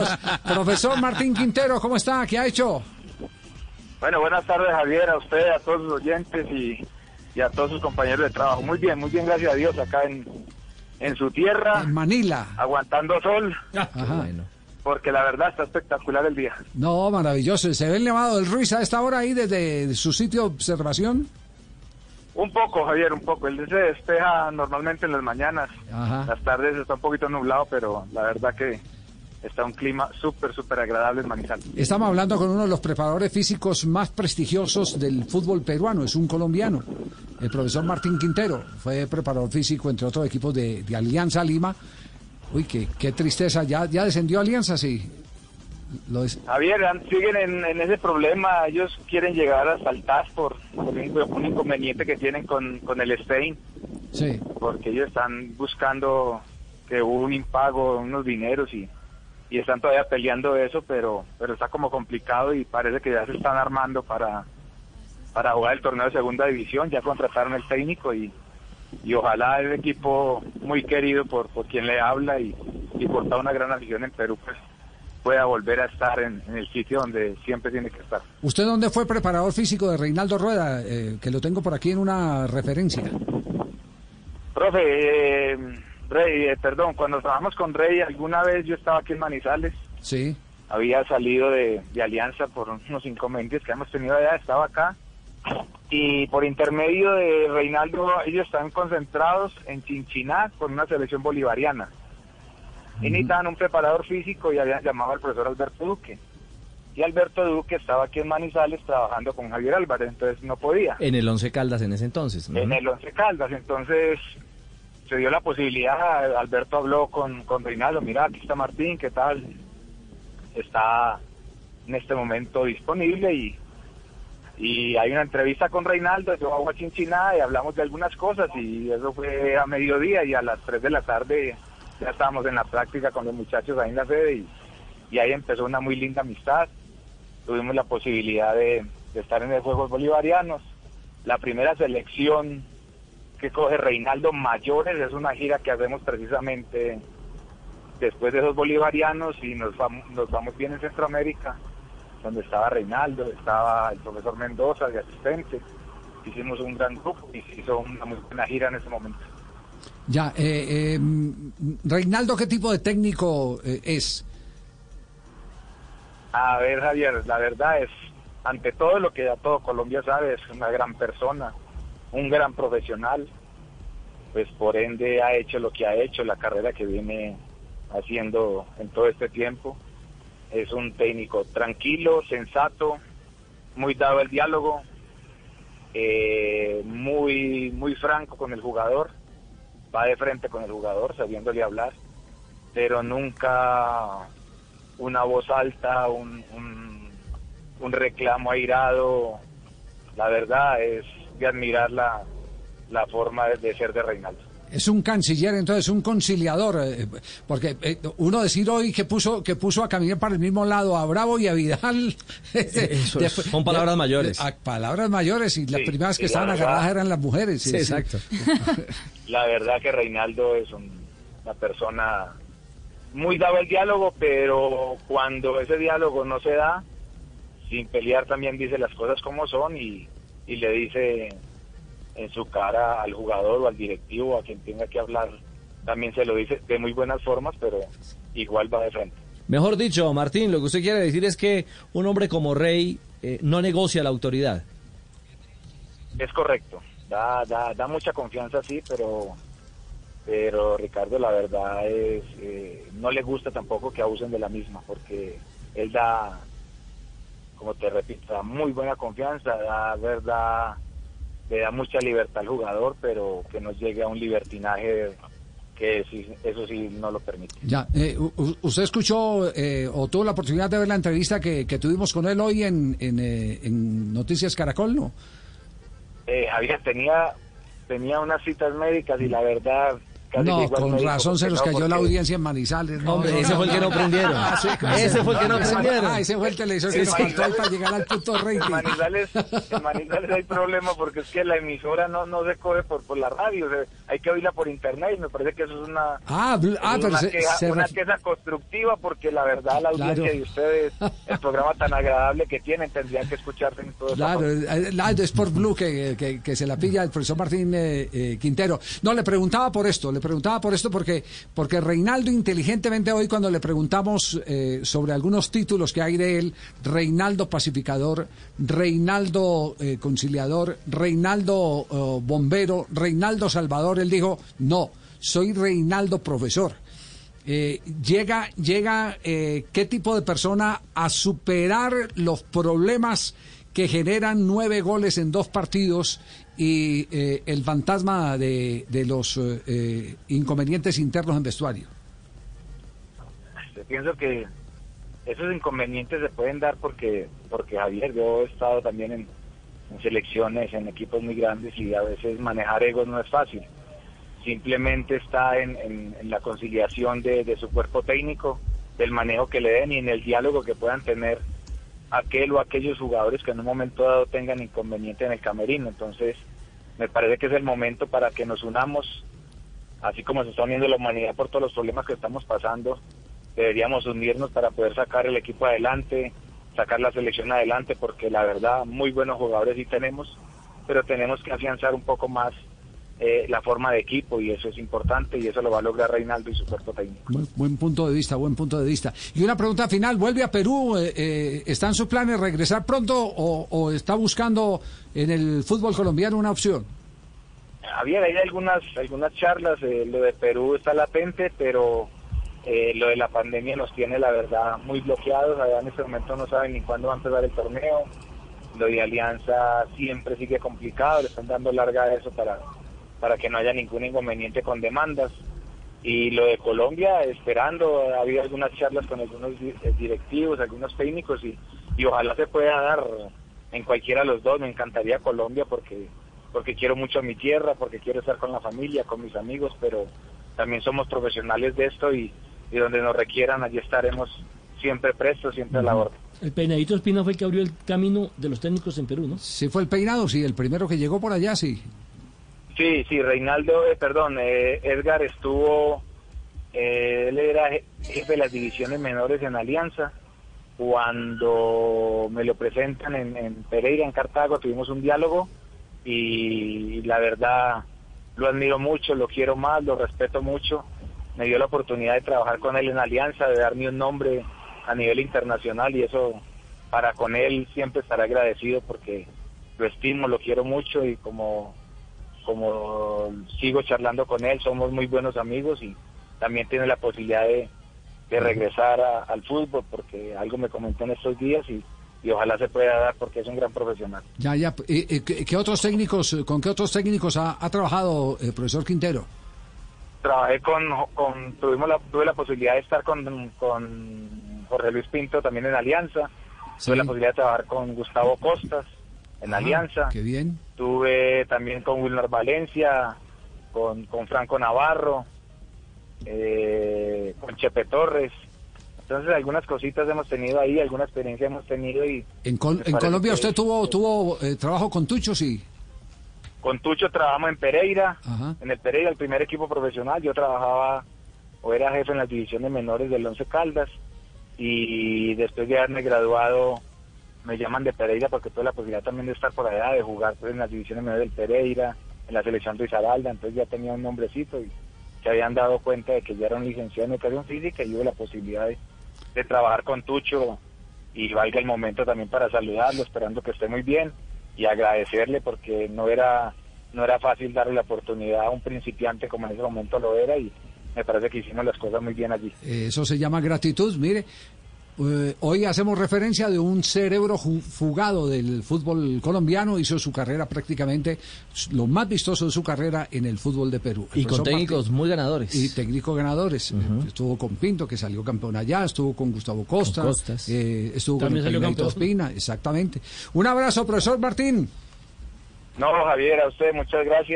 listos. Profesor Martín Quintero, ¿cómo está? ¿Qué ha hecho? Bueno, buenas tardes Javier, a usted, a todos los oyentes y, y a todos sus compañeros de trabajo. Muy bien, muy bien, gracias a Dios, acá en, en su tierra, En Manila. aguantando sol, Ajá. porque la verdad está espectacular el día. No, maravilloso. ¿Se ve el Nevado del Ruiz a esta hora ahí desde su sitio de observación? Un poco, Javier, un poco. Él se despeja normalmente en las mañanas. Ajá. Las tardes está un poquito nublado, pero la verdad que está un clima súper, súper agradable en Manizales. Estamos hablando con uno de los preparadores físicos más prestigiosos del fútbol peruano, es un colombiano, el profesor Martín Quintero, fue preparador físico entre otros equipos de, de Alianza Lima. Uy, qué, qué tristeza, ya, ya descendió Alianza, sí. Lo des- Javier, siguen en, en ese problema. Ellos quieren llegar hasta el TAS por, por un, un inconveniente que tienen con, con el Stein. sí. porque ellos están buscando que hubo un impago, unos dineros y, y están todavía peleando eso, pero pero está como complicado y parece que ya se están armando para para jugar el torneo de segunda división, ya contrataron el técnico y, y ojalá el equipo muy querido por, por quien le habla y, y por toda una gran afición en Perú pues pueda volver a estar en, en el sitio donde siempre tiene que estar. ¿Usted dónde fue preparador físico de Reinaldo Rueda? Eh, que lo tengo por aquí en una referencia. Profe, eh, Rey, eh, perdón, cuando trabajamos con Rey, alguna vez yo estaba aquí en Manizales, Sí, había salido de, de Alianza por unos inconvenientes que hemos tenido allá, estaba acá, y por intermedio de Reinaldo, ellos estaban concentrados en Chinchiná con una selección bolivariana. Y necesitaban un preparador físico y habían llamado al profesor Alberto Duque. Y Alberto Duque estaba aquí en Manizales trabajando con Javier Álvarez, entonces no podía. En el Once Caldas en ese entonces. ¿no? en el Once Caldas. Entonces se dio la posibilidad, Alberto habló con, con Reinaldo, mira, aquí está Martín, ¿qué tal? Está en este momento disponible y, y hay una entrevista con Reinaldo, yo hago a Chinchiná y hablamos de algunas cosas y eso fue a mediodía y a las 3 de la tarde ya estábamos en la práctica con los muchachos ahí en la sede y, y ahí empezó una muy linda amistad. Tuvimos la posibilidad de, de estar en los Juegos Bolivarianos. La primera selección que coge Reinaldo Mayores es una gira que hacemos precisamente después de esos bolivarianos y nos vamos, nos vamos bien en Centroamérica, donde estaba Reinaldo, estaba el profesor Mendoza de asistente. Hicimos un gran grupo y se hizo una muy buena gira en ese momento. ya. Eh, eh, Reinaldo, ¿qué tipo de técnico eh, es? A ver, Javier, la verdad es, ante todo lo que ya todo Colombia sabe, es una gran persona, un gran profesional, pues por ende ha hecho lo que ha hecho, la carrera que viene haciendo en todo este tiempo. Es un técnico tranquilo, sensato, muy dado al diálogo, eh, muy, muy franco con el jugador, va de frente con el jugador, sabiéndole hablar, pero nunca una voz alta, un, un, un reclamo airado. La verdad es de admirar la, la forma de, de ser de Reinaldo. Es un canciller, entonces un conciliador, eh, porque eh, uno decir hoy que puso que puso a caminar para el mismo lado a Bravo y a Vidal. Eso es, son palabras mayores. a palabras mayores y las Sí, primeras que estaban verdad- agarradas eran las mujeres. sí, Sí, sí. exacto. La verdad que Reinaldo es un- una persona muy dado al diálogo, pero cuando ese diálogo no se da, sin pelear también dice las cosas como son y, y le dice en su cara al jugador o al directivo, a quien tenga que hablar, también se lo dice de muy buenas formas, pero igual va de frente. Mejor dicho, Martín, lo que usted quiere decir es que un hombre como Rey eh, no negocia la autoridad. Es correcto, da, da, da mucha confianza, sí, pero, pero Ricardo, la verdad es, eh, no le gusta tampoco que abusen de la misma, porque él da, como te repito, da muy buena confianza, da verdad, le da mucha libertad al jugador, pero que no llegue a un libertinaje que eso sí no lo permite. Ya, eh, usted escuchó eh, o tuvo la oportunidad de ver la entrevista que, que tuvimos con él hoy en, en, eh, en Noticias Caracol, ¿no? Eh, Javier tenía tenía unas citas médicas y la verdad casi no, con razón se nos no, cayó la audiencia en Manizales. No, Hombre, no, ese fue el que no prendieron. Ah, sí, Ese fue el que no prendieron. Ah, ese fue el televisor que nos faltó para llegar al punto En rating. Manizales, en Manizales hay problema porque es que la emisora no, no se coge por, por la radio, o sea, hay que oírla por internet y me parece que eso es una, Ah, ah, es pero una, se, queja, se una queja constructiva porque la verdad la audiencia Claro. de ustedes, el programa tan agradable que tienen, tendrían que escucharse en todo Claro, eh, la de Sport Blue que, que- que se la pilla el profesor Martín eh, eh, Quintero. No, le preguntaba por esto, le preguntaba por esto porque, porque Reinaldo inteligentemente hoy cuando le preguntamos eh, sobre algunos títulos que hay de él, Reinaldo pacificador, Reinaldo eh, conciliador, Reinaldo eh, bombero, Reinaldo salvador, él dijo, no, soy Reinaldo profesor. Llega, llega qué tipo de persona a superar los problemas que generan nueve goles en dos partidos y eh, el fantasma de, de los eh, eh, inconvenientes internos en vestuario. Yo pienso que esos inconvenientes se pueden dar porque, porque Javier, yo he estado también en, selecciones, en equipos muy grandes y a veces manejar egos no es fácil. Simplemente está en, en- en la conciliación de, de su cuerpo técnico, del manejo que le den y en el diálogo que puedan tener aquel o aquellos jugadores que en un momento dado tengan inconveniente en el camerino. Entonces, me parece que es el momento para que nos unamos, así como se está uniendo la humanidad por todos los problemas que estamos pasando, deberíamos unirnos para poder sacar el equipo adelante, sacar la selección adelante, porque la verdad, muy buenos jugadores sí tenemos, pero tenemos que afianzar un poco más eh, la forma de equipo y eso es importante y eso lo va a lograr Reinaldo y su cuerpo técnico. Buen, buen punto de vista, buen punto de vista. Y una pregunta final, ¿vuelve a Perú? Eh, eh, ¿Está en sus planes regresar pronto o, o está buscando en el fútbol colombiano una opción? Javier, hay algunas algunas charlas, eh, lo de Perú está latente, pero eh, lo de la pandemia nos tiene, la verdad, muy bloqueados. Allá en este momento no saben ni cuándo va a empezar el torneo. Lo de Alianza siempre sigue complicado, le están dando larga a eso para, para que no haya ningún inconveniente con demandas. Y lo de Colombia, esperando, ha habido algunas charlas con algunos eh, directivos, algunos técnicos, y, y ojalá se pueda dar en cualquiera de los dos. Me encantaría Colombia porque porque quiero mucho a mi tierra, porque quiero estar con la familia, con mis amigos, pero también somos profesionales de esto y, y donde nos requieran, allí estaremos siempre prestos, siempre a la orden. El peinadito Espina fue el que abrió el camino de los técnicos en Perú, ¿no? Sí fue el peinado, sí, el primero que llegó por allá, sí. Sí, sí, Reinaldo, eh, perdón, eh, Edgar estuvo, eh, él era je- jefe de las divisiones menores en Alianza. Cuando me lo presentan en, en Pereira, en Cartago, tuvimos un diálogo y la verdad lo admiro mucho, lo quiero más, lo respeto mucho. Me dio la oportunidad de trabajar con él en Alianza, de darme un nombre a nivel internacional y eso para con él siempre estaré agradecido porque lo estimo, lo quiero mucho y como como sigo charlando con él, somos muy buenos amigos y también tiene la posibilidad de, de regresar a- al fútbol porque algo me comentó en estos días y, y ojalá se pueda dar porque es un gran profesional. Ya, ya. Eh, eh, ¿qué, qué otros técnicos, eh, con qué otros técnicos ha, ha trabajado el profesor Quintero? Trabajé con, con tuvimos la, tuve la posibilidad de estar con, con Jorge Luis Pinto también en Alianza, Sí. tuve la posibilidad de trabajar con Gustavo Costas en Alianza, Qué bien. tuve también con Wilmer Valencia, con, con Franco Navarro, eh, con Chepe Torres. Entonces algunas cositas hemos tenido ahí, alguna experiencia hemos tenido y En, Col- en Colombia usted tuvo tuvo eh, trabajo con Tucho, sí. Con Tucho trabajamos en Pereira, Ajá. en el Pereira, el primer equipo profesional. Yo trabajaba o era jefe en las divisiones menores del Once Caldas y después de haberme graduado me llaman de Pereira porque tuve la posibilidad también de estar por allá, de jugar pues, en las divisiones menores del Pereira, en la selección de Isabalda, entonces ya tenía un nombrecito y se habían dado cuenta de que ya era un licenciado en educación física y hubo la posibilidad de, de trabajar con Tucho y valga el momento también para saludarlo, esperando que esté muy bien y agradecerle porque no era no era fácil darle la oportunidad a un principiante como en ese momento lo era y me parece que hicimos las cosas muy bien allí. Eso se llama gratitud. Mire, eh, hoy hacemos referencia de un cerebro fugado del fútbol colombiano. Hizo su carrera prácticamente, lo más vistoso de su carrera en el fútbol de Perú. El Y con técnicos Martín- muy ganadores. Y técnicos ganadores. Estuvo con Pinto, que salió campeón allá, estuvo con Gustavo Costa, Con Costas. eh, estuvo También con el. Espina, exactamente. Un abrazo, profesor Martín. No, Javier, a usted muchas gracias.